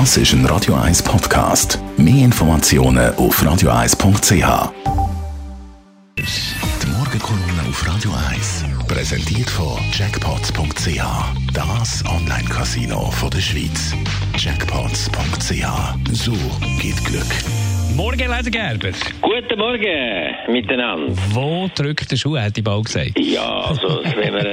Das ist ein Radio 1 Podcast. Mehr Informationen auf radio1.ch. Die Morgenkolumne auf Radio 1 präsentiert von Jackpots.ch. Das Online-Casino der Schweiz. Jackpots.ch. So geht Glück. Morgen, Leser Gerber. Guten Morgen miteinander. Wo drückt der Schuh, hat die Ball gesagt? Ja, also wenn man,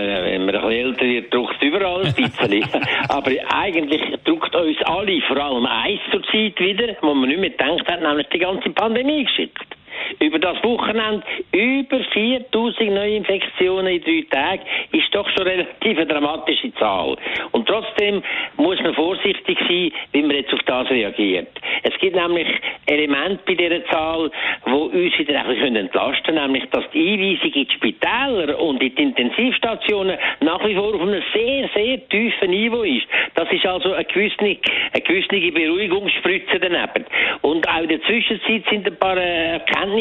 man ein bisschen älter wird, drückt überall ein bisschen. Aber eigentlich drückt uns alle, vor allem eins zur Zeit wieder, wo man nicht mehr gedacht hat, nämlich die ganze Pandemie geschickt. Über das Wochenende über 4000 Neuinfektionen in drei Tagen ist doch schon relativ eine dramatische Zahl. Und trotzdem muss man vorsichtig sein, wie man jetzt auf das reagiert. Es gibt nämlich Elemente bei dieser Zahl, die uns wieder ein bisschen entlasten können, nämlich dass die Einweisung in die Spitäler und in die Intensivstationen nach wie vor auf einem sehr, sehr tiefen Niveau ist. Das ist also eine gewisse, eine gewisse Beruhigungsspritze daneben. Und auch in der Zwischenzeit sind ein paar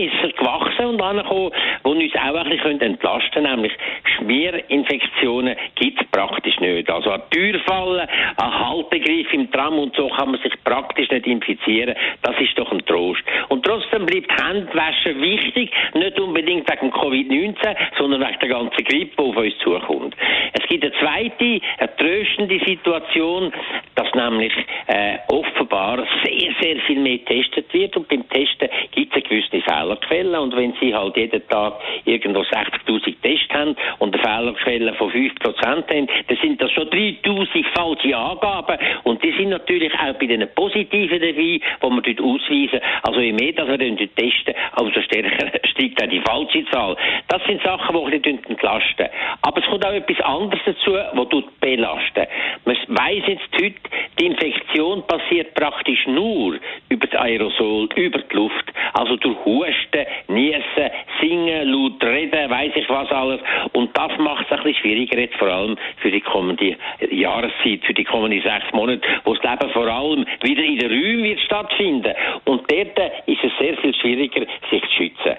äh, Erkenntnisse gewachsen und angekommen, die uns auch ein bisschen entlasten können, nämlich Schmierinfektionen gibt es praktisch nicht. Also an Türfallen, an Haltegriff im Tram und so kann man sich praktisch nicht infizieren. Das ist doch ein Trost. Und trotzdem bleibt Handwaschen wichtig, nicht unbedingt wegen Covid-19, sondern wegen der ganzen Grippe, die auf uns zukommt. Es gibt eine zweite, eine tröstende Situation, nämlich äh, offenbar sehr, sehr viel mehr getestet wird und beim Testen gibt es eine gewisse Fehlerquelle und wenn Sie halt jeden Tag irgendwo 60'000 Tests haben und eine Fehlerquelle von 5% haben, dann sind das schon 3'000 falsche Angaben und die sind natürlich auch bei den positiven dabei, die wir dort ausweisen. Also je mehr dass wir dort testen, umso stärker steigt auch die falsche Zahl. Das sind Sachen, die ein bisschen entlasten. Aber es kommt auch etwas anderes dazu, das belasten. Man weiss jetzt heute, die Infektion passiert praktisch nur über das Aerosol, über die Luft, also durch Husten, Niesen, Singen, laut Reden, weiß ich was alles. Und das macht es ein bisschen schwieriger jetzt vor allem für die kommende Jahreszeit, für die kommenden sechs Monate, wo das Leben vor allem wieder in den Räumen wird stattfinden. Und dort ist es sehr viel schwieriger, sich zu schützen.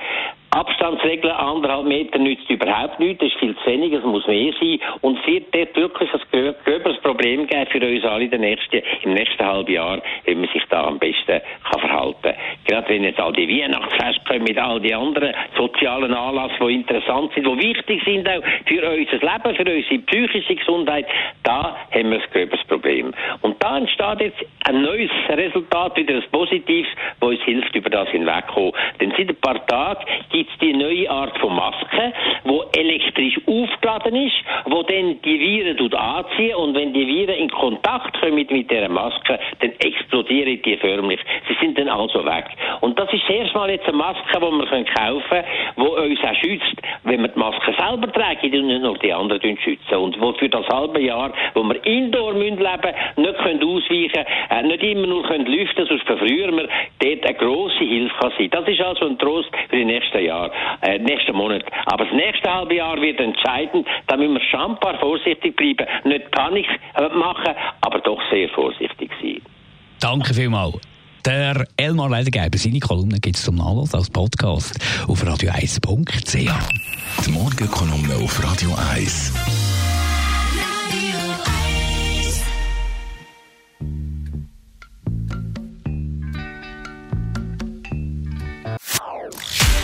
Abstandsregeln anderthalb Meter nützt überhaupt nichts, das ist viel zu wenig, es muss mehr sein und es wird dort wirklich ein gröberes Problem geben für uns alle nächsten, im nächsten halben Jahr, wie man sich da am besten kann verhalten Gerade wenn jetzt all die Weihnachtsfeste kommen mit all die anderen sozialen Anlässen, die interessant sind, die wichtig sind auch für unser Leben, für unsere psychische Gesundheit, da haben wir ein gröberes Problem. Und da entsteht jetzt ein neues Resultat, wieder ein positives, das uns hilft, über das hinwegzukommen. Denn seit ein paar Tagen gibt es die neue Art von Maske, wo elektrisch aufgeladen ist, wo dann die Viren anziehen und wenn die Viren in Kontakt kommen mit, mit dieser Maske, dann explodieren die förmlich. Sie sind dann also weg. Und das ist erstmal jetzt eine Maske, die wir kaufen können, die uns auch schützt, wenn wir die Maske selber tragen und nicht nur die anderen schützen. Und wo für das halbe Jahr, wo wir indoor leben müssen, nicht können ausweichen können, äh, nicht immer nur können lüften, sonst verfrühen wir, dort eine grosse Hilfe kann sein. Das ist also ein Trost für die nächsten Jahre. Jahr, äh, nächsten Monat. Aber das nächste halbe Jahr wird entscheidend. Da müssen wir schon ein paar vorsichtig bleiben. Nicht Panik äh, machen, aber doch sehr vorsichtig sein. Danke vielmals. Der Elmar Leidergeber, seine Kolumne gibt es zum Nachlass als Podcast auf radio1.ch. Die Morgenkolumne auf Radio 1.